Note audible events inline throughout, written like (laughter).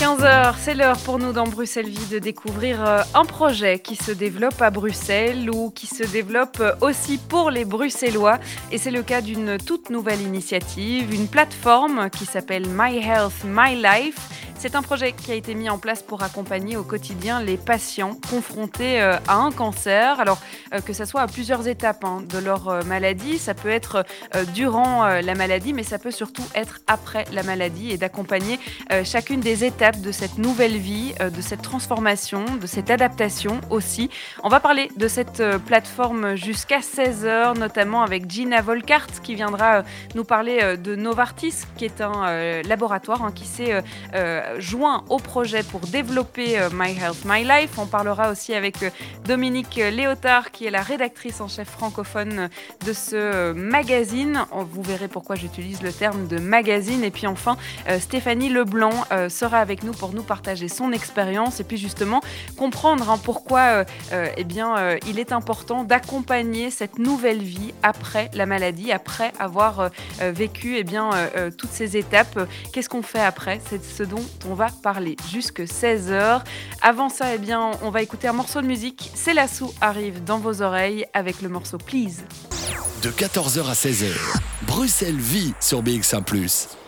15h, c'est l'heure pour nous dans Bruxelles Vie de découvrir euh, un projet qui se développe à Bruxelles ou qui se développe euh, aussi pour les Bruxellois. Et c'est le cas d'une toute nouvelle initiative, une plateforme qui s'appelle My Health, My Life c'est un projet qui a été mis en place pour accompagner au quotidien les patients confrontés euh, à un cancer. Alors euh, que ce soit à plusieurs étapes hein, de leur euh, maladie, ça peut être durant la maladie, mais ça peut surtout être après la maladie et d'accompagner chacune des étapes de cette nouvelle vie, de cette transformation, de cette adaptation aussi. On va parler de cette plateforme jusqu'à 16h, notamment avec Gina Volkart qui viendra nous parler de Novartis, qui est un laboratoire hein, qui s'est joint au projet pour développer euh, My Health, My Life. On parlera aussi avec euh, Dominique Léotard, qui est la rédactrice en chef francophone de ce magazine. Vous verrez pourquoi j'utilise le terme de magazine. Et puis enfin, euh, Stéphanie Leblanc sera avec nous pour nous partager son expérience et puis justement comprendre hein, pourquoi eh bien, il est important d'accompagner cette nouvelle vie après la maladie, après avoir vécu eh bien, toutes ces étapes. Qu'est-ce qu'on fait après? C'est ce dont on va parler jusque 16h. Avant ça, eh bien, on va écouter un morceau de musique. C'est Lassou arrive dans vos oreilles avec le morceau Please. De 14h à 16h, Bruxelles vit sur BX1 ⁇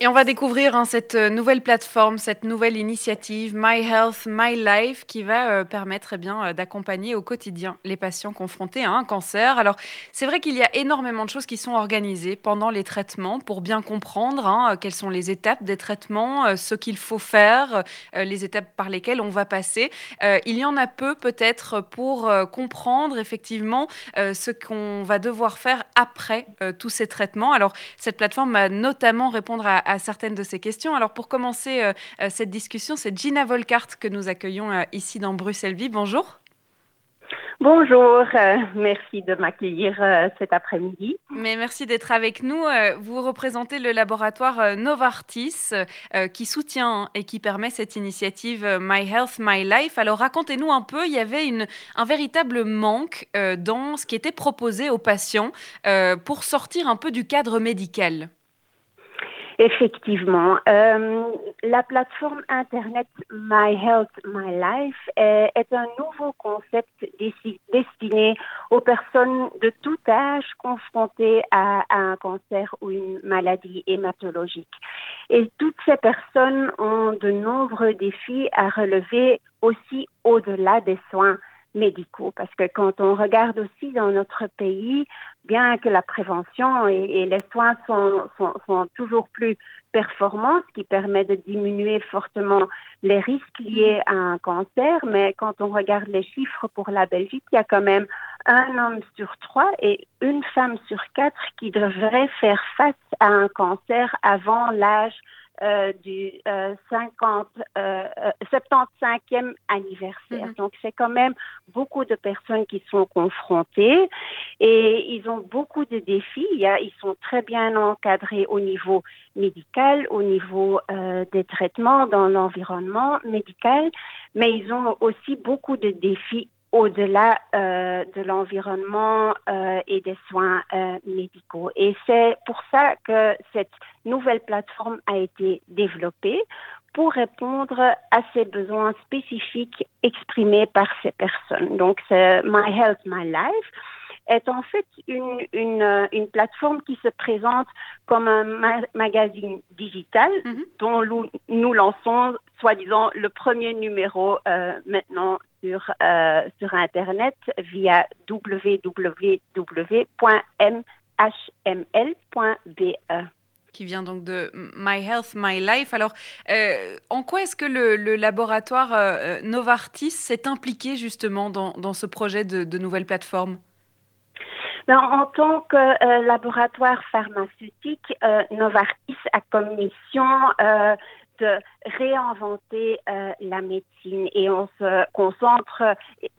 et on va découvrir hein, cette euh, nouvelle plateforme, cette nouvelle initiative My Health, My Life qui va euh, permettre eh bien, euh, d'accompagner au quotidien les patients confrontés à un cancer. Alors c'est vrai qu'il y a énormément de choses qui sont organisées pendant les traitements pour bien comprendre hein, quelles sont les étapes des traitements, ce qu'il faut faire, les étapes par lesquelles on va passer. il y en a peu peut-être pour comprendre effectivement ce qu'on va devoir faire après tous ces traitements. Alors cette plateforme va notamment répondre à à certaines de ces questions. Alors pour commencer euh, euh, cette discussion, c'est Gina Volkart que nous accueillons euh, ici dans Bruxelles Vie. Bonjour. Bonjour, merci de m'accueillir cet après-midi. Mais merci d'être avec nous. vous représentez le laboratoire Novartis qui soutient et qui permet cette initiative My Health, My Life. Alors racontez-nous un peu, il y avait une, un véritable manque dans ce qui était proposé aux patients pour sortir un peu du cadre médical. Effectivement. Euh, la plateforme Internet My Health, My Life est, est un nouveau concept destiné aux personnes de tout âge confrontées à, un cancer ou une maladie hématologique. Et toutes ces personnes ont de nombreux défis à relever aussi au-delà des soins médicaux. Parce que quand on regarde aussi dans notre pays, bien que la prévention et, les soins sont, toujours plus performants, ce qui permet de diminuer fortement les risques liés à un cancer, mais quand on regarde les chiffres pour la Belgique, il y a quand même un homme sur trois et une femme sur quatre qui devraient faire face à un cancer avant l'âge euh, du euh, 50, euh, 75e euh, anniversaire. Mhm. Donc c'est quand même beaucoup de personnes qui sont confrontées et ils ont beaucoup de défis. A, ils sont très bien encadrés au niveau médical, au niveau euh, des traitements dans l'environnement médical, mais ils ont aussi beaucoup de défis au-delà euh, de l'environnement euh, et des soins euh, médicaux. Et c'est pour ça que cette nouvelle plateforme a été développée pour répondre à ces besoins spécifiques exprimés par ces personnes. Donc, c'est My Health, My Life est en fait une, une, une plateforme qui se présente comme un magazine digital mm-hmm. dont nous, lançons, soi-disant, le premier numéro euh, maintenant sur, euh, sur Internet via www.mhml.be qui vient donc de My Health, My Life. Alors, en quoi est-ce que le, le laboratoire Novartis s'est impliqué justement dans, dans ce projet de, de nouvelle plateforme? En tant que euh, laboratoire pharmaceutique, euh, Novartis a comme mission euh, de réinventer la médecine et on se concentre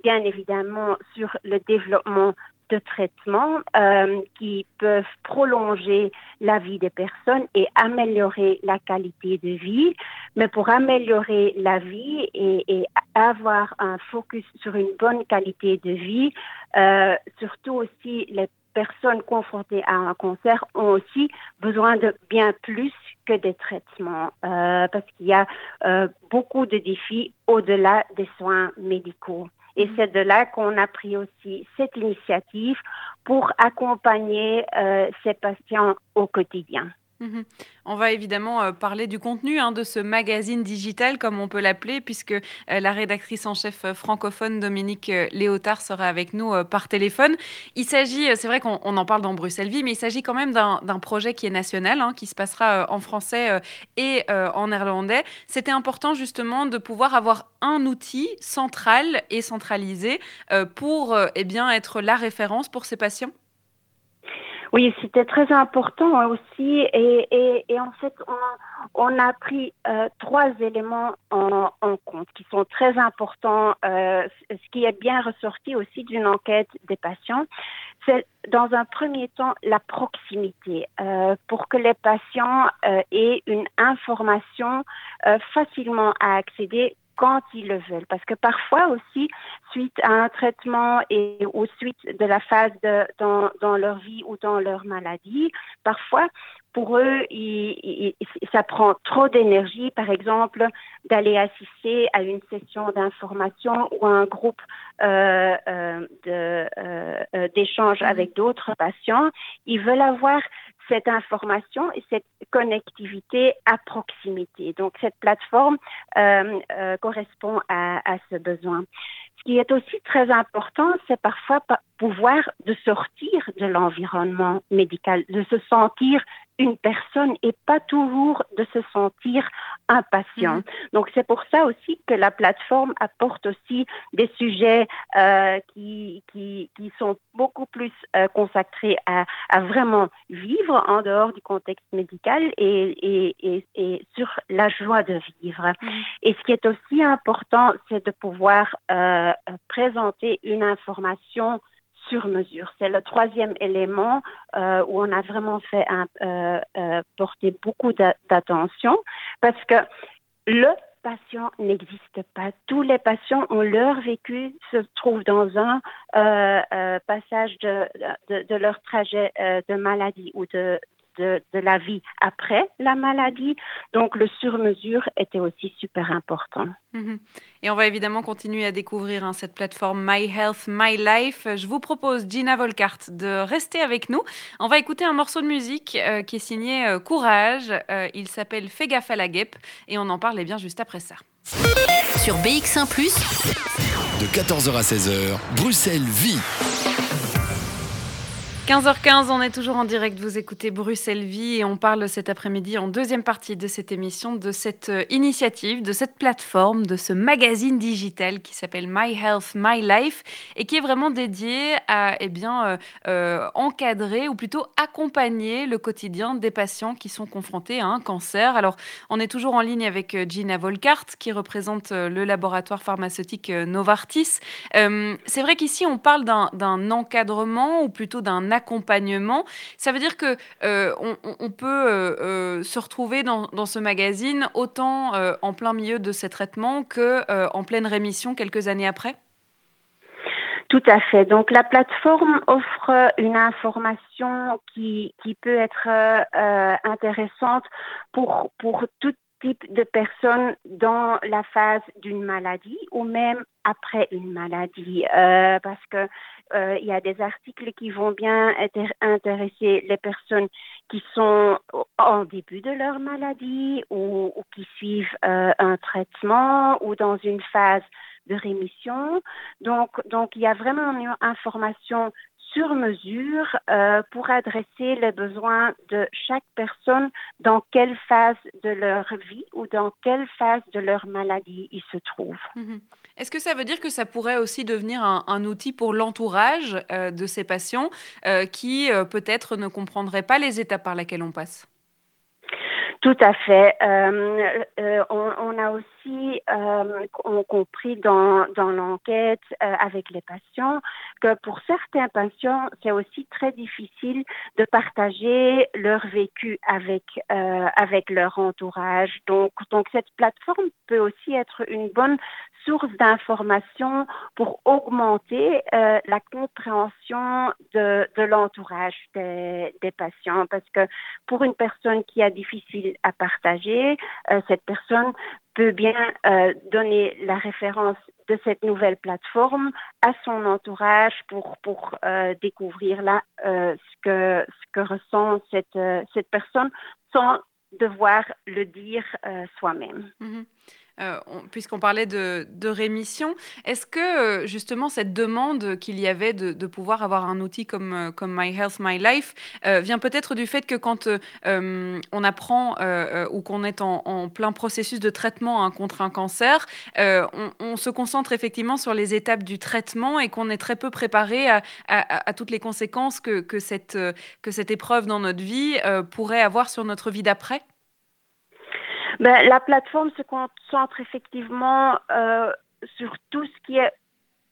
bien évidemment sur le développement de traitements euh, qui peuvent prolonger la vie des personnes et améliorer la qualité de vie. Mais pour améliorer la vie et, et avoir un focus sur une bonne qualité de vie, euh, surtout aussi les personnes confrontées à un cancer ont aussi besoin de bien plus que des traitements euh, parce qu'il y a euh, beaucoup de défis au-delà des soins médicaux. Et mm-hmm. c'est de là qu'on a pris aussi cette initiative pour accompagner euh, ces patients au quotidien. Mhm. On va évidemment euh, parler du contenu hein, de ce magazine digital, comme on peut l'appeler, puisque euh, la rédactrice en chef euh, francophone Dominique Léotard sera avec nous par téléphone. Il s'agit, c'est vrai qu'on en parle dans Bruxelles Vie, mais il s'agit quand même d'un projet qui est national, hein, qui se passera en français et en néerlandais. C'était important justement de pouvoir avoir un outil central et centralisé pour eh bien, être la référence pour ces patients? Oui, c'était très important aussi. Et, en fait, on, a pris euh, trois éléments en, compte qui sont très importants. Euh, ce qui est bien ressorti aussi d'une enquête des patients, c'est dans un premier temps la proximité euh, pour que les patients aient une information facilement à accéder quand ils le veulent. Parce que parfois aussi, suite à un traitement et ou suite de la phase de, dans, dans leur vie ou dans leur maladie, parfois, pour eux, ça prend trop d'énergie, par exemple, d'aller assister à une session d'information ou à un groupe euh, euh, euh, d'échange avec d'autres patients. Ils veulent avoir cette information et cette connectivité à proximité. Donc, cette plateforme euh, euh, correspond à, à, ce besoin. Ce qui est aussi très important, c'est parfois pouvoir de sortir de l'environnement médical, de se sentir une personne et pas toujours de se sentir un patient. Mhm. Donc c'est pour ça aussi que la plateforme apporte aussi des sujets euh, qui, qui, qui, sont beaucoup plus euh, consacrés à, à, vraiment vivre en dehors du contexte médical et, et, et, sur la joie de vivre. Mhm. Et ce qui est aussi important, c'est de pouvoir euh, présenter une information sur mesure. C'est le troisième élément euh, où on a vraiment fait euh, euh, porter beaucoup d'attention parce que le patient n'existe pas. Tous les patients ont leur vécu, se trouvent dans un passage de, de, leur trajet de maladie ou de, de, de, la vie après la maladie. Donc le sur-mesure était aussi super important. Mm-hmm. Et on va évidemment continuer à découvrir hein, cette plateforme My Health, My Life. Je vous propose, Gina Volkart, de rester avec nous. On va écouter un morceau de musique euh, qui est signé euh, Courage. Euh, il s'appelle Fais gaffe à la guêpe et on en parle eh bien juste après ça. Sur BX1 ⁇ de 14h à 16h, Bruxelles vit. 15h15, on est toujours en direct. Vous écoutez Bruxelles Vie et on parle cet après-midi en deuxième partie de cette émission de cette euh, initiative, de cette plateforme, de ce magazine digital qui s'appelle My Health, My Life et qui est vraiment dédié à eh bien, euh, euh, encadrer ou plutôt accompagner le quotidien des patients qui sont confrontés à un cancer. Alors, on est toujours en ligne avec Gina Volkart qui représente le laboratoire pharmaceutique Novartis. C'est vrai qu'ici, on parle d'un encadrement ou plutôt d'un accompagnement. Ça veut dire que euh, on, peut euh, euh, se retrouver dans, ce magazine autant en plein milieu de ces traitements que en pleine rémission quelques années après? Tout à fait. Donc la plateforme offre une information qui, peut être intéressante pour, pour tout type de personnes dans la phase d'une maladie ou même après une maladie, euh, parce que euh, il y a des articles qui vont bien intéresser les personnes qui sont en début de leur maladie ou, qui suivent euh, un traitement ou dans une phase de rémission. Donc, donc il y a vraiment une information sur mesure euh, pour adresser les besoins de chaque personne dans quelle phase de leur vie ou dans quelle phase de leur maladie ils se trouvent. Mhm. Est-ce que ça veut dire que ça pourrait aussi devenir un, outil pour l'entourage euh, de ces patients euh, qui peut-être ne comprendraient pas les étapes par lesquelles on passe? Tout à fait. Euh, euh, on, a aussi euh, compris dans, dans l'enquête avec les patients que pour certains patients, c'est aussi très difficile de partager leur vécu avec, avec leur entourage. Donc, donc, cette plateforme peut aussi être une bonne source d'information pour augmenter euh, la compréhension de, de l'entourage des, des, patients. Parce que pour une personne qui a difficile à partager, euh, cette personne peut bien euh, donner la référence de cette nouvelle plateforme à son entourage pour, pour découvrir là ce, que, ce que ressent cette, cette personne sans devoir le dire soi-même. Mm-hmm. Euh, puisqu'on parlait de, rémission, est-ce que euh, justement cette demande qu'il y avait de, pouvoir avoir un outil comme, euh, My Health, My Life vient peut-être du fait que quand on apprend ou qu'on est en, plein processus de traitement hein, contre un cancer, on, se concentre effectivement sur les étapes du traitement et qu'on est très peu préparé à, toutes les conséquences que cette épreuve dans notre vie pourrait avoir sur notre vie d'après? Ben, La plateforme se concentre effectivement euh, sur tout ce qui est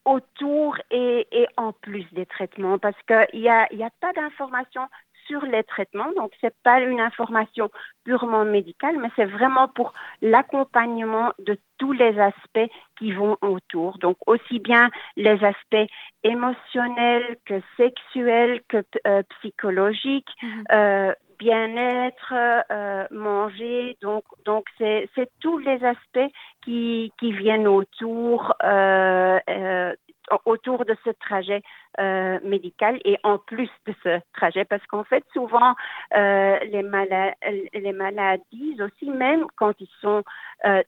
autour et, et en plus des traitements parce qu'il n'y a, y a pas d'informations sur les traitements. Donc, ce n'est pas une information purement médicale, mais c'est vraiment pour l'accompagnement de tous les aspects qui vont autour. Donc, aussi bien les aspects émotionnels que sexuels que euh, psychologiques, mm-hmm. euh, bien-être, euh, manger. Donc, donc c'est, c'est tous les aspects qui, qui viennent autour, euh, euh, autour de ce trajet médical et en plus de ce trajet, parce qu'en fait, souvent, les, mala- les maladies aussi, même quand ils sont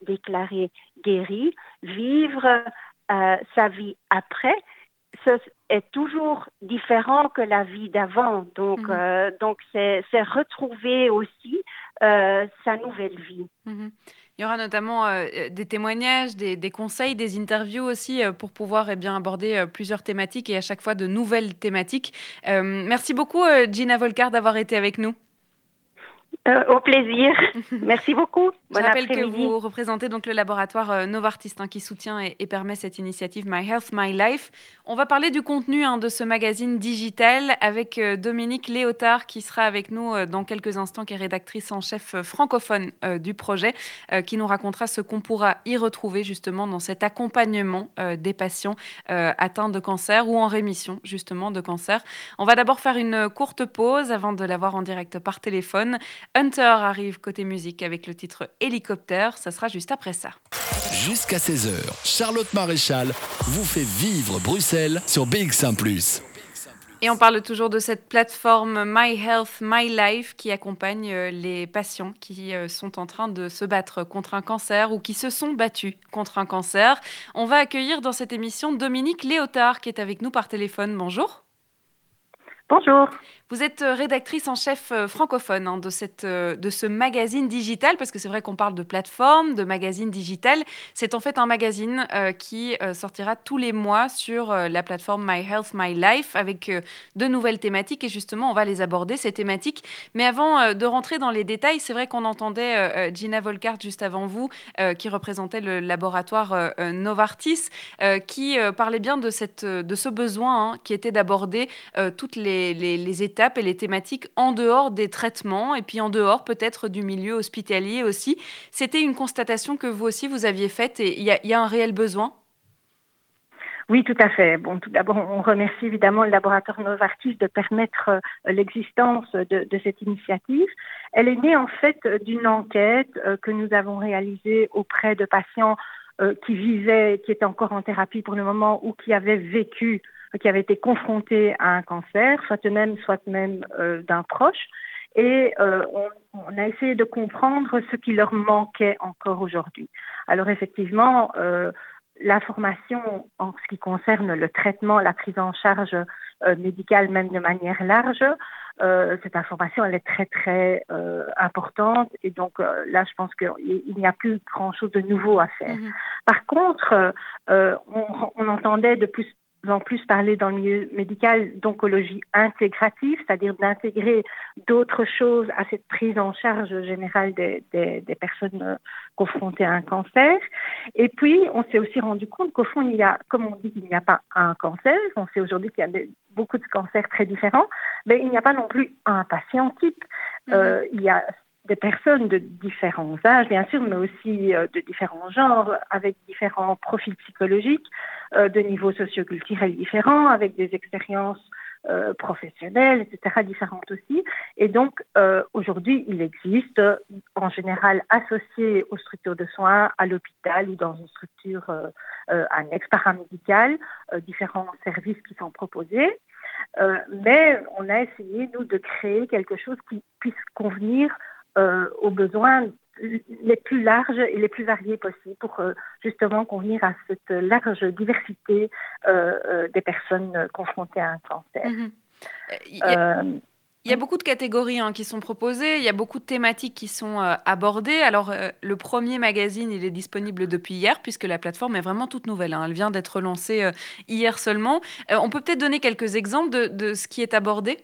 déclarés guéris, vivre sa vie après, ce est toujours différent que la vie d'avant. Donc, mhm. euh, donc c'est, retrouver aussi euh, sa nouvelle vie. Mhm. Il y aura notamment euh, des témoignages, des, des, conseils, des interviews aussi pour pouvoir eh bien, aborder plusieurs thématiques et à chaque fois de nouvelles thématiques. merci beaucoup, Gina Volcar, d'avoir été avec nous. Euh, au plaisir. (laughs) Merci beaucoup. Je rappelle que vous représentez donc le laboratoire euh, Novartis hein, qui soutient et, permet cette initiative My Health, My Life. On va parler du contenu hein, de ce magazine digital avec euh, Dominique Léotard qui sera avec nous dans quelques instants, qui est rédactrice en chef francophone du projet, qui nous racontera ce qu'on pourra y retrouver justement dans cet accompagnement des patients atteints de cancer ou en rémission justement de cancer. On va d'abord faire une courte pause avant de l'avoir en direct par téléphone. Hunter arrive côté musique avec le titre Hélicoptère. Ça sera juste après ça. Jusqu'à 16h, Charlotte Maréchal vous fait vivre Bruxelles sur BX1 ⁇ et on parle toujours de cette plateforme My Health, My Life qui accompagne euh, les patients qui euh, sont en train de se battre contre un cancer ou qui se sont battus contre un cancer. On va accueillir dans cette émission Dominique Léotard qui est avec nous par téléphone. Bonjour. Bonjour. Vous êtes euh, rédactrice en chef euh, francophone hein, euh, de ce magazine digital, parce que c'est vrai qu'on parle de plateforme, de magazine digital. C'est en fait un magazine qui sortira tous les mois sur la plateforme My Health, My Life, avec de nouvelles thématiques. Et justement, on va les aborder, ces thématiques. Mais avant de rentrer dans les détails, c'est vrai qu'on entendait Gina Volkart juste avant vous, qui représentait le laboratoire Novartis, qui parlait bien de ce besoin hein, qui était d'aborder toutes les, les, les étapes et les thématiques en dehors des traitements et puis en dehors peut-être du milieu hospitalier aussi. C'était une constatation que vous aussi vous aviez faite et il y, a un réel besoin? Oui, tout à fait. Bon, tout d'abord, on remercie évidemment le laboratoire Novartis de permettre euh, l'existence de, cette initiative. Elle est née en fait d'une enquête euh, que nous avons réalisée auprès de patients euh, qui vivaient, qui étaient encore en thérapie pour le moment ou qui avaient vécu qui avaient été confrontés à un cancer, soit eux-mêmes, soit même euh, d'un proche. Et euh, on, on, a essayé de comprendre ce qui leur manquait encore aujourd'hui. Alors effectivement, euh, la formation en ce qui concerne le traitement, la prise en charge euh, médicale, même de manière large, euh, cette information, elle est très, très euh, importante. Et donc euh, là, je pense qu'il n'y a plus grand-chose de nouveau à faire. Mm-hmm. Par contre, on, on, entendait de plus en plus parler dans le milieu médical d'oncologie intégrative, c'est-à-dire d'intégrer d'autres choses à cette prise en charge générale des, des, des, personnes euh, confrontées à un cancer. Et puis, on s'est aussi rendu compte qu'au fond, il y a, comme on dit qu'il n'y a pas un cancer, on sait aujourd'hui qu'il y a beaucoup de cancers très différents, mais il n'y a pas non plus un patient type. Mm-hmm. Euh, il y a des personnes de différents âges, bien sûr, mais aussi euh, de différents genres, avec différents profils psychologiques, euh, de niveaux socioculturels différents, avec des expériences euh, professionnelles, etc., différentes aussi. Et donc, aujourd'hui, il existe, en général, associé aux structures de soins, à l'hôpital ou dans une structure annexe paramédicale, différents services qui sont proposés. mais on a essayé, nous, de créer quelque chose qui puisse convenir aux besoins les plus larges et les plus variés possibles pour euh, justement convenir à cette large diversité euh, des personnes confrontées à un cancer. Mhm. Il y, a, beaucoup de catégories hein, qui sont proposées, il y a beaucoup de thématiques qui sont abordées. Alors, le premier magazine, il est disponible depuis hier, puisque la plateforme est vraiment toute nouvelle. Hein. Elle vient d'être lancée hier seulement. on peut peut-être donner quelques exemples de, de ce qui est abordé?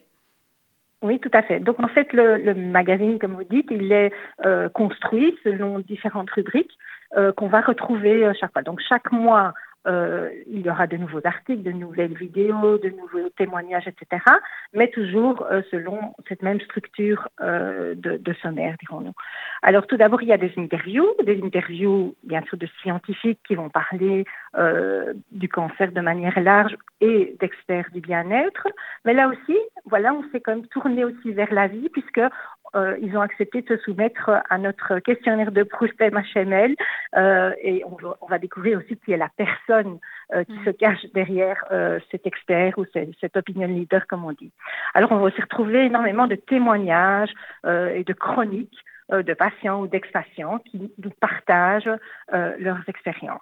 Oui, tout à fait. Donc en fait, le, le magazine, comme vous dites, il est euh, construit selon différentes rubriques euh, qu'on va retrouver euh, chaque fois. Donc chaque mois, euh, il y aura de nouveaux articles, de nouvelles vidéos, de nouveaux témoignages, etc. Mais toujours euh, selon cette même structure euh, de, de, sommaire, dirons-nous. Alors tout d'abord, il y a des interviews, des interviews bien sûr de scientifiques qui vont parler du cancer de manière large et d'experts du bien-être. Mais là aussi, voilà, on s'est quand même tourné aussi vers la vie puisque euh, ils ont accepté de se soumettre à notre questionnaire de Proust MHML euh, et on va, on va, découvrir aussi qui est la personne euh, qui mmh. se cache derrière cet expert ou cet, cet opinion leader, comme on dit. Alors, on va aussi retrouver énormément de témoignages et de chroniques de patients ou d'ex-patients qui nous partagent leurs expériences.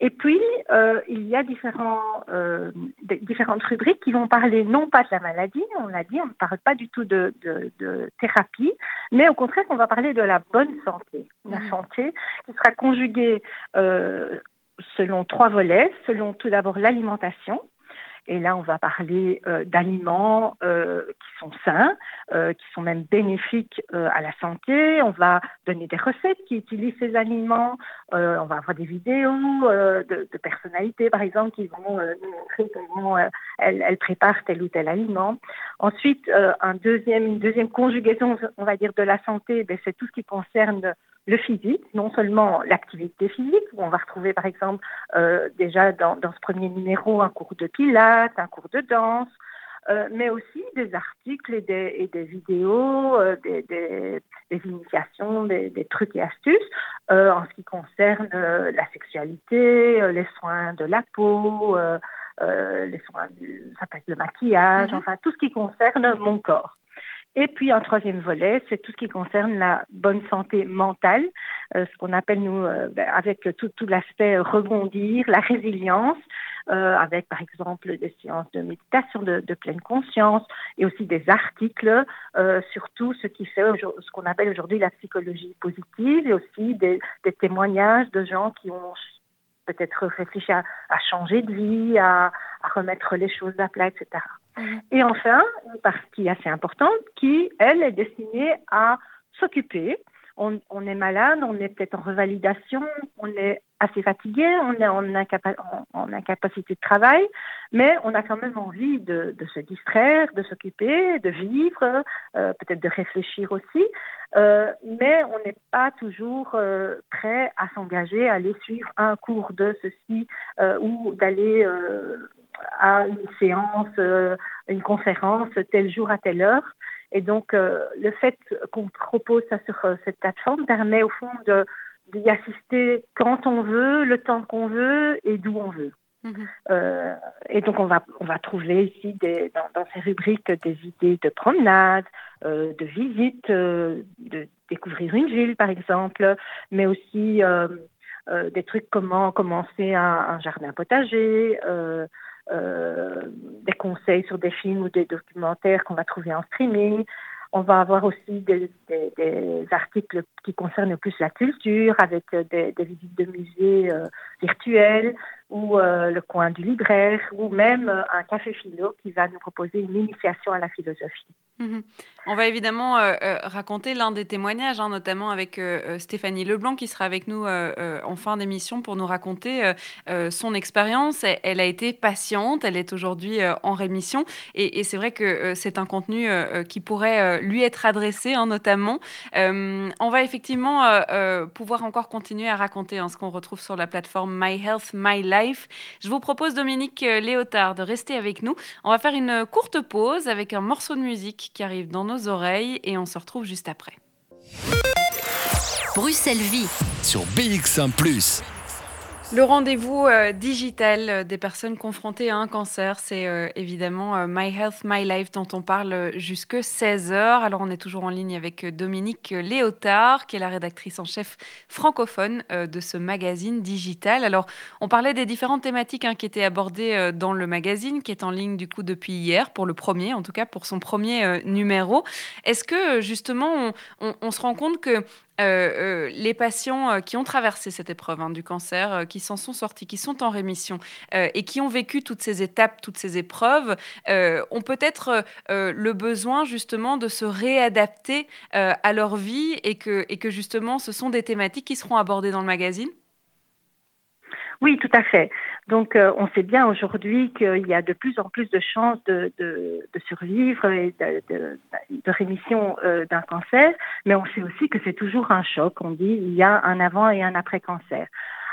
Et puis, euh, il y a différents, euh, différentes rubriques qui vont parler non pas de la maladie, on l'a dit, on ne parle pas du tout de, de, de, thérapie, mais au contraire, on va parler de la bonne santé. La mmh. santé qui sera conjuguée euh, selon trois volets, selon tout d'abord l'alimentation, et là, on va parler euh, d'aliments euh, qui sont sains, euh, qui sont même bénéfiques euh, à la santé. On va donner des recettes qui utilisent ces aliments. Euh, on va avoir des vidéos euh, de, de, personnalités, par exemple, qui vont nous montrer comment elles, elles, préparent tel ou tel aliment. Ensuite, un deuxième, une deuxième conjugaison, on va dire, de la santé, ben, c'est tout ce qui concerne le physique, non seulement l'activité physique, où on va retrouver par exemple euh, déjà dans, dans, ce premier numéro un cours de pilates, un cours de danse, euh, mais aussi des articles et des, et des vidéos, euh, des, des, des, initiations, des, trucs et astuces en ce qui concerne la sexualité, les soins de la peau, les soins du, ça peut être le maquillage, mm -hmm. enfin tout ce qui concerne mon corps. Et puis un troisième volet, c'est tout ce qui concerne la bonne santé mentale, euh, ce qu'on appelle nous euh, ben, avec tout, tout l'aspect rebondir, la résilience, euh, avec par exemple des séances de méditation de, de pleine conscience et aussi des articles euh, sur tout ce qui fait ce qu'on appelle aujourd'hui la psychologie positive et aussi des, des témoignages de gens qui ont peut-être réfléchi à, à, changer de vie, à, à, remettre les choses à plat, etc. Mmh. Et enfin, une partie assez importante qui, elle, est destinée à s'occuper. On, est malade, on est peut-être en revalidation, on est assez fatigué, on est en, incapa en, en, incapacité de travail, mais on a quand même envie de, se distraire, de s'occuper, de vivre, euh, peut-être de réfléchir aussi, euh, mais on n'est pas toujours euh, prêt à s'engager, à aller suivre un cours de ceci ou d'aller à une séance, une conférence tel jour à telle heure. Et donc, le fait qu'on propose ça sur cette plateforme permet au fond de d'y assister quand on veut, le temps qu'on veut et d'où on veut. Mmh. Euh, et donc on va on va trouver ici des, dans, dans, ces rubriques des idées de promenade, euh, de visite, euh, de découvrir une ville par exemple, mais aussi euh, euh, des trucs comment commencer un, un jardin potager, euh, des conseils sur des films ou des documentaires qu'on va trouver en streaming. On va avoir aussi des, articles qui concernent plus la culture, avec des, visites de musées euh, virtuels, ou le coin du libraire, ou même un café philo qui va nous proposer une initiation à la philosophie. Mmh On va évidemment euh, euh, raconter l'un des témoignages, hein, notamment avec euh, Stéphanie Leblanc qui sera avec nous en fin d'émission pour nous raconter son expérience. Elle, a été patiente, elle est aujourd'hui en rémission et, c'est vrai que c'est un contenu qui pourrait lui être adressé, hein, notamment. on va effectivement pouvoir encore continuer à raconter hein, ce qu'on retrouve sur la plateforme My Health, My Life. Je vous propose, Dominique Léotard, de rester avec nous. On va faire une courte pause avec un morceau de musique qui arrive dans nos oreilles et on se retrouve juste après. Bruxelles Vie sur BX1 ⁇ le rendez-vous euh, digital euh, des personnes confrontées à un cancer, c'est euh, évidemment My Health, My Life dont on parle jusque 16h. Alors on est toujours en ligne avec Dominique Léotard, qui est la rédactrice en chef francophone de ce magazine digital. Alors on parlait des différentes thématiques hein, qui étaient abordées dans le magazine, qui est en ligne du coup depuis hier, pour le premier, en tout cas pour son premier numéro. Est-ce que justement on se rend compte que euh, euh, les patients euh, qui ont traversé cette épreuve hein, du cancer, qui s'en sont sortis, qui sont en rémission et qui ont vécu toutes ces étapes, toutes ces épreuves, ont peut-être le besoin justement de se réadapter à leur vie et que, et que justement ce sont des thématiques qui seront abordées dans le magazine oui, tout à fait. Donc, euh, on sait bien aujourd'hui qu'il y a de plus en plus de chances de, survivre et de, rémission euh, d'un cancer, mais on sait aussi que c'est toujours un choc. On dit il y a un avant et un après cancer.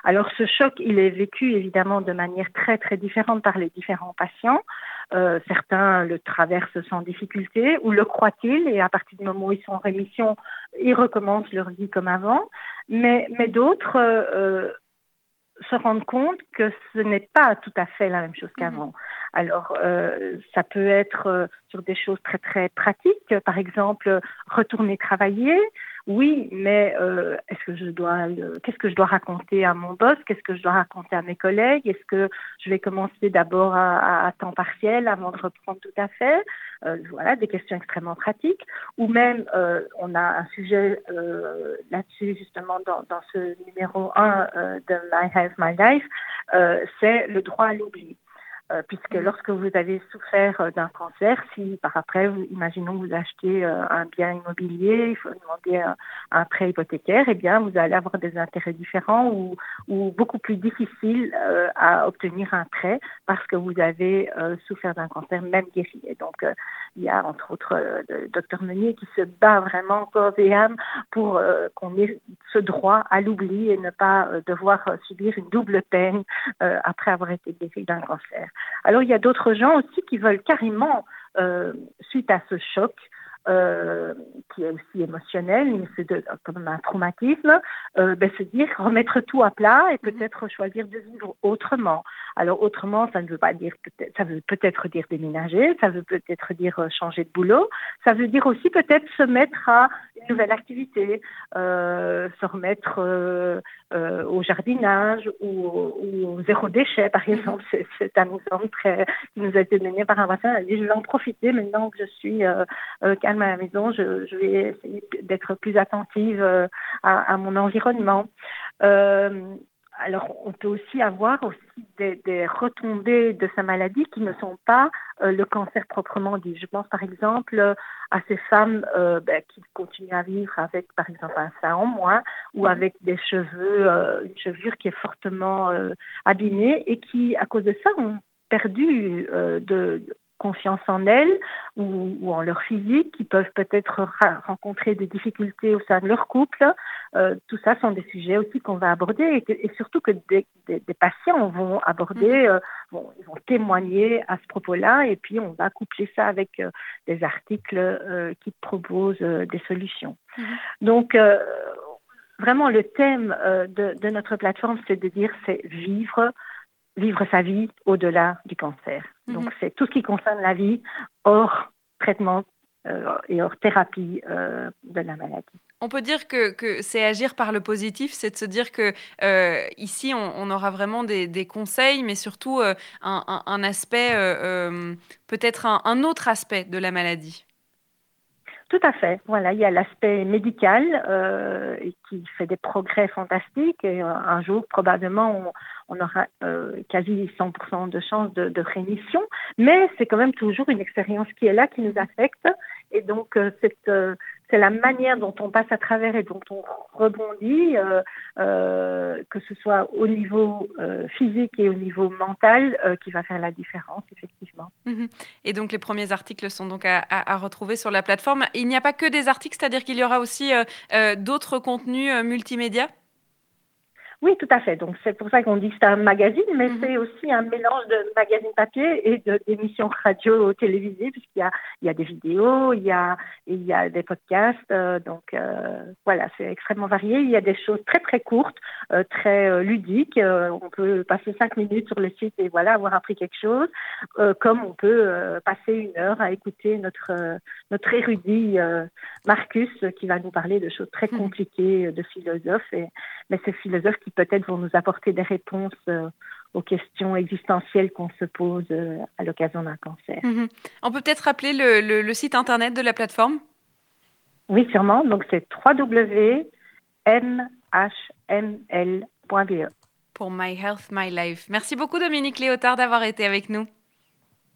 Alors, ce choc, il est vécu évidemment de manière très très différente par les différents patients. Euh, certains le traversent sans difficulté ou le croient-ils et à partir du moment où ils sont en rémission, ils recommencent leur vie comme avant. Mais, d'autres se rendre compte que ce n'est pas tout à fait la même chose mhm. qu'avant. Alors, euh, ça peut être euh, sur des choses très très pratiques, par exemple retourner travailler, oui, mais euh, est-ce que je dois, qu'est-ce que je dois raconter à mon boss? Qu'est-ce que je dois raconter à mes collègues? Est-ce que je vais commencer d'abord à, temps partiel avant de reprendre tout à fait? Euh, Voilà, des questions extrêmement pratiques. Ou même, euh, on a un sujet là-dessus justement dans, dans, ce numéro 1 de My Health, My Life, c'est le droit à l'oubli. Euh, puisque mm. lorsque vous avez souffert euh, d'un cancer, si par après, vous, imaginons vous achetez euh, un bien immobilier, il faut demander un, prêt hypothécaire, eh bien vous allez avoir des intérêts différents ou, ou beaucoup plus difficiles à obtenir un prêt parce que vous avez souffert d'un cancer même guéri. Et donc il y a entre autres le docteur Meunier qui se bat vraiment corps et âme pour qu'on ait ce droit à l'oubli et ne pas devoir subir une double peine après avoir été guéri d'un cancer. Alors il y a d'autres gens aussi qui veulent carrément, euh, suite à ce choc, euh, qui est aussi émotionnel, mais c'est comme un traumatisme, euh, ben, se dire remettre tout à plat et mhm. peut-être choisir de vivre autrement. Alors autrement, ça ne veut pas dire ça veut peut-être dire déménager, ça veut peut-être dire changer de boulot, ça veut dire aussi peut-être se mettre à une nouvelle activité, se remettre au jardinage ou, au zéro déchet, par mhm. exemple. C'est, un exemple très, qui nous a été donné par un vaccin. Elle dit je vais en profiter maintenant que je suis calme à la maison, je, vais essayer d'être plus attentive euh, à, mon environnement. Euh, alors, on peut aussi avoir aussi des, retombées de sa maladie qui ne sont pas euh, le cancer proprement dit. Je pense par exemple à ces femmes ben, qui continuent à vivre avec, par exemple, un sein en moins ou mhm. avec des cheveux, une chevelure qui est fortement abîmée et qui, à cause de ça, ont perdu de, confiance en elles ou, en leur physique, qui peuvent peut-être rencontrer des difficultés au sein de leur couple. Euh, tout ça sont des sujets aussi qu'on va aborder et, surtout que des, patients vont aborder, mm-hmm. euh, ils vont témoigner à ce propos-là et puis on va coupler ça avec euh, des articles qui proposent des solutions. Mm-hmm. Donc, vraiment, le thème de, de notre plateforme, c'est de dire c'est vivre vivre sa vie au-delà du cancer. Mhm. Donc c'est tout ce qui concerne la vie hors traitement euh, et hors thérapie euh, de la maladie. On peut dire que, que c'est agir par le positif, c'est de se dire que euh, ici on, aura vraiment des, des, conseils, mais surtout un, un, aspect, peut-être un, un, autre aspect de la maladie. Tout à fait. Voilà, il y a l'aspect médical euh, qui fait des progrès fantastiques. Et euh, un jour, probablement, on, aura euh, quasi 100% de chances de, de, rémission. Mais c'est quand même toujours une expérience qui est là, qui nous affecte. Et donc, euh, cette, euh, c'est la manière dont on passe à travers et dont on rebondit, euh, euh, que ce soit au niveau euh, physique et au niveau mental, qui va faire la différence, effectivement. Mmh et donc les premiers articles sont donc à, à, retrouver sur la plateforme. Il n'y a pas que des articles, c'est-à-dire qu'il y aura aussi d'autres contenus multimédia? Oui, tout à fait. Donc c'est pour ça qu'on dit que c'est un magazine, mais mmh. c'est aussi un mélange de magazine papier et d'émissions (laughs) radio télévisées, puisqu'il y a, il y a des vidéos, il y a, il y a des podcasts. Euh, donc euh, voilà, c'est extrêmement varié. Il y a des choses très très courtes, euh, très ludiques. On peut passer cinq minutes sur le site et voilà avoir appris quelque chose, comme on peut passer une heure à écouter notre notre érudit Marcus qui va nous parler de choses très mmh. compliquées, de philosophes. Et, mais ces philosophes qui peut-être vont nous apporter des réponses euh, aux questions existentielles qu'on se pose euh, à l'occasion d'un cancer. Mmh. On peut peut-être rappeler le, le, le, site internet de la plateforme? Oui, sûrement. Donc c'est www.mhml.be. Pour My Health, My Life. Merci beaucoup Dominique Léotard d'avoir été avec nous.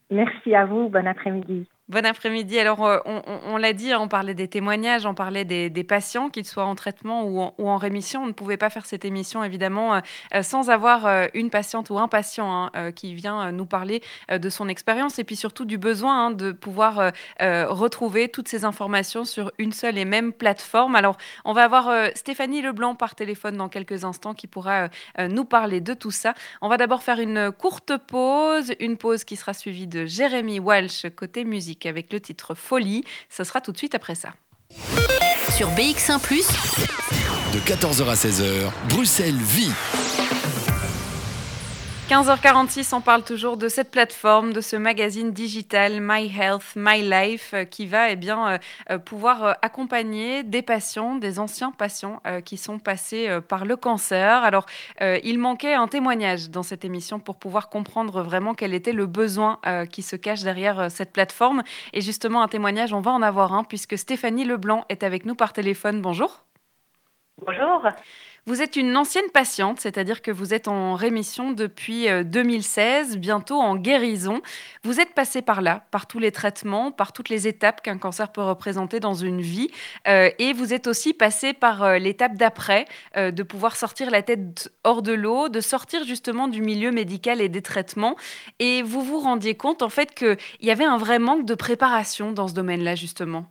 Merci à vous. Bon après-midi. Bon après-midi. Alors, euh, on, l'a dit, hein, on parlait des témoignages, on parlait des, patients, qu'ils soient en traitement ou en, rémission. On ne pouvait pas faire cette émission, évidemment, euh, sans avoir euh, une patiente ou un patient hein, euh, qui vient euh, nous parler euh, de son expérience et puis surtout du besoin hein, de pouvoir retrouver toutes ces informations sur une seule et même plateforme. Alors, on va avoir Stéphanie Leblanc par téléphone dans quelques instants qui pourra nous parler de tout ça. On va d'abord faire une courte pause, une pause qui sera suivie de Jérémy Walsh côté musique avec le titre Folie. Ce sera tout de suite après ça. Sur BX1 ⁇ de 14h à 16h, Bruxelles vit. 15h46, on parle toujours de cette plateforme, de ce magazine digital My Health, My Life, euh, qui va eh bien, euh, euh, pouvoir accompagner des patients, des anciens patients qui sont passés par le cancer. Alors, il manquait un témoignage dans cette émission pour pouvoir comprendre vraiment quel était le besoin qui se cache derrière cette plateforme. Et justement, un témoignage, on va en avoir un, puisque Stéphanie Leblanc est avec nous par téléphone. Bonjour. Bonjour. Vous êtes une ancienne patiente, c'est-à-dire que vous êtes en rémission depuis 2016, bientôt en guérison. Vous êtes passée par là, par tous les traitements, par toutes les étapes qu'un cancer peut représenter dans une vie. Euh, et vous êtes aussi passée par euh, l'étape d'après, euh, de pouvoir sortir la tête hors de l'eau, de sortir justement du milieu médical et des traitements. Et vous vous rendiez compte en fait qu'il y avait un vrai manque de préparation dans ce domaine-là, justement.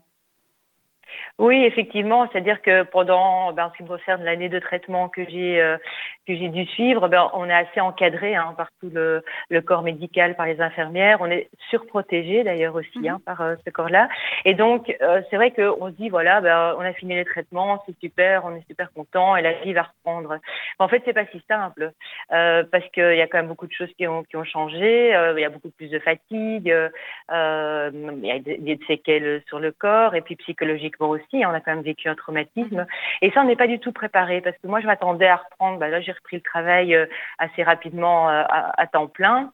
Oui, effectivement, c'est-à-dire que pendant, ben, en ce qui me concerne l'année de traitement que j'ai euh, que j'ai dû suivre, ben, on est assez encadré hein, par tout le, le, corps médical, par les infirmières. On est surprotégé d'ailleurs aussi mmh. hein, par euh, ce corps-là. Et donc, euh, c'est vrai qu'on se dit voilà, ben, on a fini les traitements, c'est super, on est super content et la vie va reprendre. En fait, c'est pas si simple euh, parce qu'il y a quand même beaucoup de choses qui ont qui ont changé. Il y a beaucoup plus de fatigue, il y a des, des séquelles sur le corps et puis psychologiquement aussi aussi, on a quand même vécu un traumatisme. Et ça, on n'est pas du tout préparé parce que moi, je m'attendais à reprendre. Bah, là, j'ai repris le travail euh, assez rapidement euh, à, à temps plein.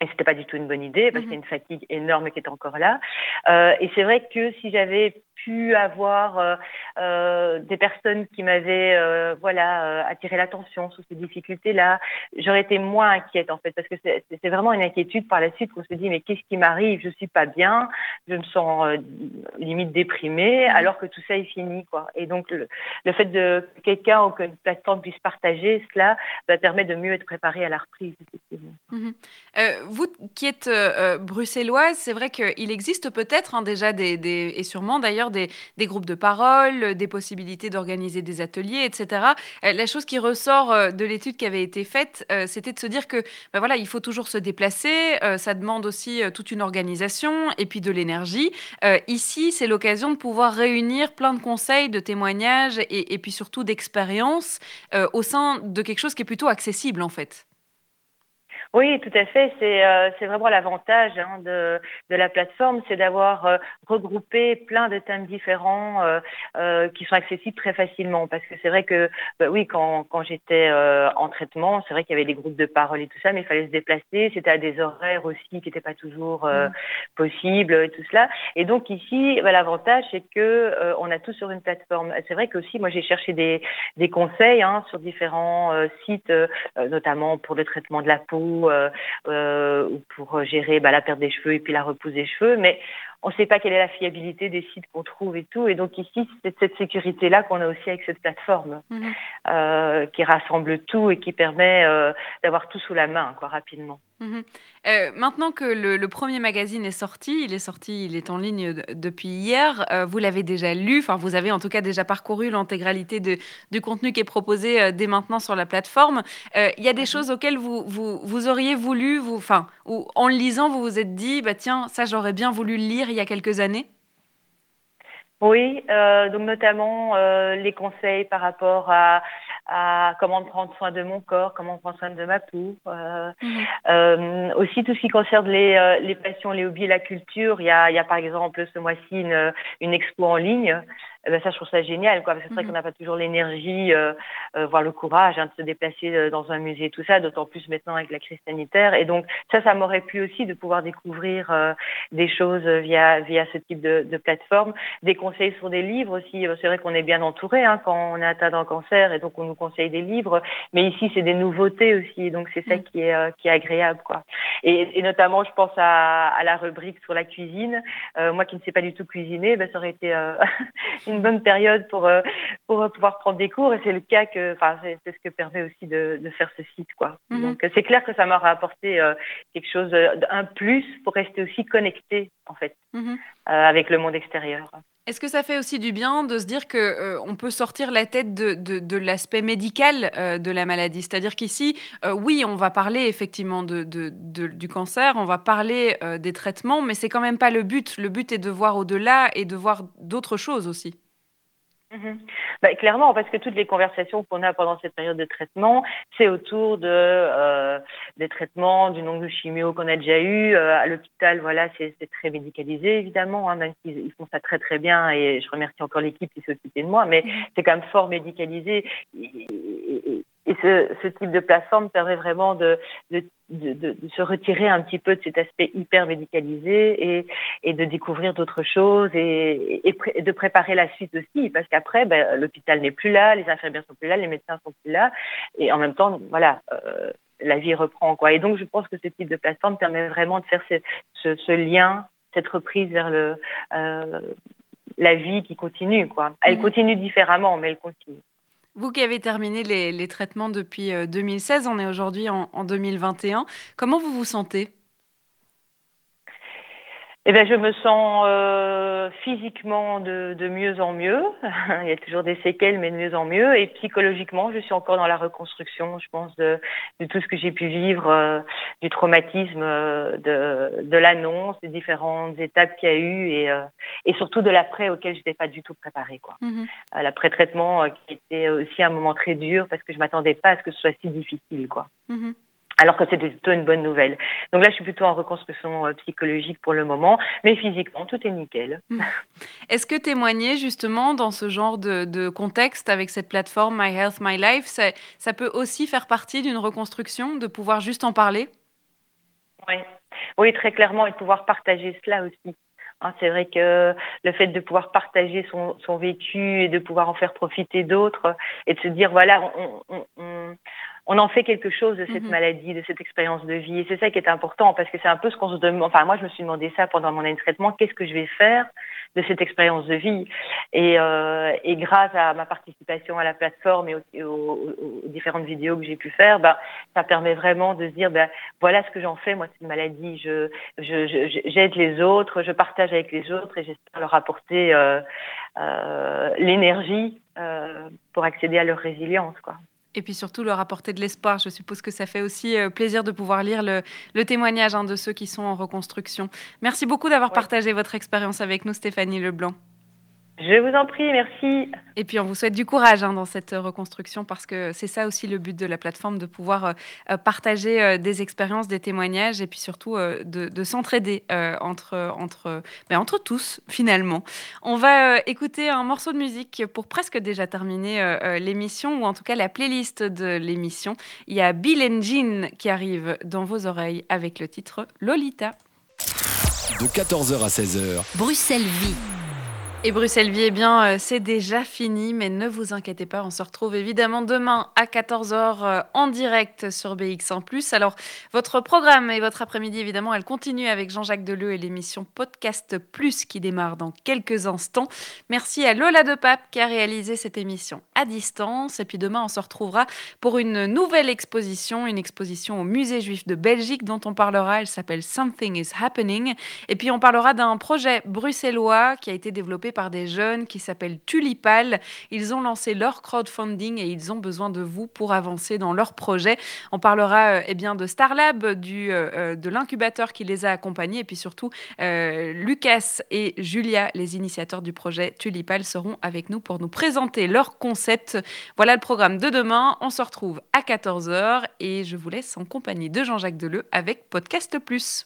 Et c'était pas du tout une bonne idée parce mmh. qu'il y a une fatigue énorme qui est encore là. Euh, et c'est vrai que si j'avais pu avoir euh, euh, des personnes qui m'avaient euh, voilà attiré l'attention sur ces difficultés-là, j'aurais été moins inquiète en fait parce que c'est vraiment une inquiétude par la suite qu'on se dit mais qu'est-ce qui m'arrive? Je suis pas bien, je me sens euh, limite déprimée mmh. alors que tout ça est fini quoi. Et donc le, le fait de quelqu'un ou qu'une plateforme puisse partager cela va permettre de mieux être préparé à la reprise effectivement. Mmh. vous qui êtes bruxelloise, c'est vrai qu'il existe peut-être hein, déjà des, des et sûrement d'ailleurs des, groupes de parole, des possibilités d'organiser des ateliers, etc. Euh, la chose qui ressort euh, de l'étude qui avait été faite, euh, c'était de se dire que ben voilà, il faut toujours se déplacer, ça demande aussi toute une organisation et puis de l'énergie. ici, c'est l'occasion de pouvoir réunir plein de conseils, de témoignages et puis surtout d'expériences au sein de quelque chose qui est plutôt accessible en fait. Oui, tout à fait. C'est euh, vraiment l'avantage hein, de, de la plateforme, c'est d'avoir euh, regroupé plein de thèmes différents euh, euh, qui sont accessibles très facilement. Parce que c'est vrai que, bah oui, quand, quand j'étais euh, en traitement, c'est vrai qu'il y avait des groupes de parole et tout ça, mais il fallait se déplacer. C'était à des horaires aussi qui n'étaient pas toujours euh, Mmh. possibles et tout cela. Et donc ici, bah, l'avantage, c'est que euh, on a tout sur une plateforme. C'est vrai que aussi, moi, j'ai cherché des, des conseils hein, sur différents sites, euh, notamment pour le traitement de la peau euh, euh, ou pour gérer bah, la perte des cheveux et puis la repousse des cheveux. Mais on ne sait pas quelle est la fiabilité des sites qu'on trouve et tout. Et donc ici, c'est cette sécurité-là qu'on a aussi avec cette plateforme Mhm. euh, qui rassemble tout et qui permet euh, d'avoir tout sous la main, quoi, rapidement. Mhm. Euh, maintenant que le, le premier magazine est sorti, il est sorti, il est en ligne de- depuis hier, euh, vous l'avez déjà lu, enfin vous avez en tout cas déjà parcouru l'intégralité du contenu qui est proposé euh, dès maintenant sur la plateforme. Il y a des Mhm. choses auxquelles vous, vous, vous auriez voulu, vous, enfin, ou en le lisant, vous vous êtes dit, bah tiens, ça j'aurais bien voulu le lire il y a quelques années? Oui, donc notamment les conseils par rapport à, à comment prendre soin de mon corps, comment prendre soin de ma peau. euh, Mhm. euh, aussi tout ce qui concerne les, euh, les passions, les hobbies, la culture. Il y a, il y a par exemple ce mois-ci une, une expo en ligne. Eh ben, ça, je trouve ça génial, quoi, parce que c'est vrai Mhm. qu'on n'a pas toujours l'énergie, euh, euh, voire le courage hein, de se déplacer euh, dans un musée, tout ça, d'autant plus maintenant avec la crise sanitaire. Et donc ça, ça m'aurait plu aussi de pouvoir découvrir euh, des choses via via ce type de, de plateforme, des conseils sur des livres aussi. Euh, C'est vrai qu'on est bien entouré hein, quand on est atteint d'un cancer, et donc on nous conseille des livres. Mais ici, c'est des nouveautés aussi, donc c'est ça Mhm. qui est euh, qui est agréable, quoi. Et, et notamment, je pense à, à la rubrique sur la cuisine. Euh, moi qui ne sais pas du tout cuisiner, ben, ça aurait été euh, (laughs) une bonne période pour, euh, pour euh, pouvoir prendre des cours. Et c'est le cas que, enfin, c'est ce que permet aussi de, de faire ce site, quoi. Mhm. Donc, euh, c'est clair que ça m'aura apporté quelque chose, un plus pour rester aussi connecté, en fait, Mhm. avec le monde extérieur. Est-ce que ça fait aussi du bien de se dire que euh, on peut sortir la tête de, de, de l'aspect médical euh, de la maladie? C'est-à-dire qu'ici, euh, oui, on va parler effectivement de, du cancer, on va parler des traitements, mais c'est quand même pas le but. Le but est de voir au-delà et de voir d'autres choses aussi. Mhm. Bah, clairement, parce que toutes les conversations qu'on a pendant cette période de traitement, c'est autour de euh, des traitements, du nombre de chimio qu'on a déjà eu euh, à l'hôpital. Voilà, c'est très médicalisé évidemment, hein, même s'ils ils font ça très très bien. Et je remercie encore l'équipe qui s'est occupée de moi, mais c'est quand même fort médicalisé. Et, et- et ce, ce type de plateforme permet vraiment de, de, de, de- de se retirer un petit peu de cet aspect hyper médicalisé et, et de découvrir d'autres choses et, et, et de préparer la suite aussi, parce qu'après, ben, l'hôpital n'est plus là, les infirmières sont plus là, les médecins sont plus là, et en même temps, voilà, euh, la vie reprend quoi. Et donc, je pense que ce type de plateforme permet vraiment de faire ce, ce, ce lien, cette reprise vers le euh, la vie qui continue quoi. Elle Mhm. continue différemment, mais elle continue. Vous qui avez terminé les, traitements depuis euh, 2016, on est aujourd'hui en, en 2021. Comment vous vous sentez? Eh ben, je me sens euh, physiquement de, de mieux en mieux. (laughs) Il y a toujours des séquelles, mais de mieux en mieux. Et psychologiquement, je suis encore dans la reconstruction, je pense, de, de tout ce que j'ai pu vivre, euh, du traumatisme, euh, de, de l'annonce, des différentes étapes qu'il y a eu, et, euh, et surtout de l'après auquel je n'étais pas du tout préparée. Quoi. Mhm. Euh, L'après-traitement qui était aussi un moment très dur parce que je m'attendais pas à ce que ce soit si difficile. quoi Mhm. Alors que c'était plutôt une bonne nouvelle. Donc là, je suis plutôt en reconstruction euh, psychologique pour le moment, mais physiquement, tout est nickel. (laughs) Est-ce que témoigner justement dans ce genre de, de contexte avec cette plateforme My Health, My Life, ça, ça peut aussi faire partie d'une reconstruction, de pouvoir juste en parler? Oui. oui, très clairement, et de pouvoir partager cela aussi. Hein, c'est vrai que le fait de pouvoir partager son, son vécu et de pouvoir en faire profiter d'autres et de se dire, voilà, on, on, on, en fait quelque chose de cette Mhm. maladie, de cette expérience de vie. Et c'est ça qui est important parce que c'est un peu ce qu'on se demande. Enfin, moi, je me suis demandé ça pendant mon année de traitement. Qu'est-ce que je vais faire de cette expérience de vie? Et, euh, et grâce à ma participation à la plateforme et aux, aux- aux- aux différentes vidéos que j'ai pu faire, ben, ça permet vraiment de se dire, ben, voilà ce que j'en fais, moi, cette maladie. Je, j'aide les autres, je partage avec les autres et j'espère leur apporter euh, euh, l'énergie euh, pour accéder à leur résilience, quoi. Et puis surtout leur apporter de l'espoir. Je suppose que ça fait aussi euh, plaisir de pouvoir lire le, le témoignage hein, de ceux qui sont en reconstruction. Merci beaucoup d'avoir Ouais. partagé votre expérience avec nous, Stéphanie Leblanc. Je vous en prie, merci. Et puis on vous souhaite du courage hein, dans cette reconstruction parce que c'est ça aussi le but de la plateforme, de pouvoir euh, euh, partager euh, des expériences, des témoignages et puis surtout de, s'entraider entre, entre, ben, entre tous finalement. On va écouter un morceau de musique pour presque déjà terminer l'émission ou en tout cas la playlist de l'émission. Il y a Bill and Jean qui arrive dans vos oreilles avec le titre Lolita. De 14h à 16h. Bruxelles vit. Et Bruxelles Vie, eh bien, euh, c'est déjà fini, mais ne vous inquiétez pas, on se retrouve évidemment demain à 14h euh, en direct sur BX1 ⁇ Alors, votre programme et votre après-midi, évidemment, elle continue avec Jean-Jacques Deleu et l'émission Podcast Plus qui démarre dans quelques instants. Merci à Lola de Pape qui a réalisé cette émission à distance. Et puis demain, on se retrouvera pour une nouvelle exposition, une exposition au Musée Juif de Belgique dont on parlera. Elle s'appelle Something is Happening. Et puis, on parlera d'un projet bruxellois qui a été développé par des jeunes qui s'appellent Tulipal. Ils ont lancé leur crowdfunding et ils ont besoin de vous pour avancer dans leur projet. On parlera euh, eh bien, de Starlab, euh, euh, de l'incubateur qui les a accompagnés et puis surtout Lucas et Julia, les initiateurs du projet Tulipal, seront avec nous pour nous présenter leur concept. Voilà le programme de demain. On se retrouve à 14h et je vous laisse en compagnie de Jean-Jacques Deleu avec Podcast Plus.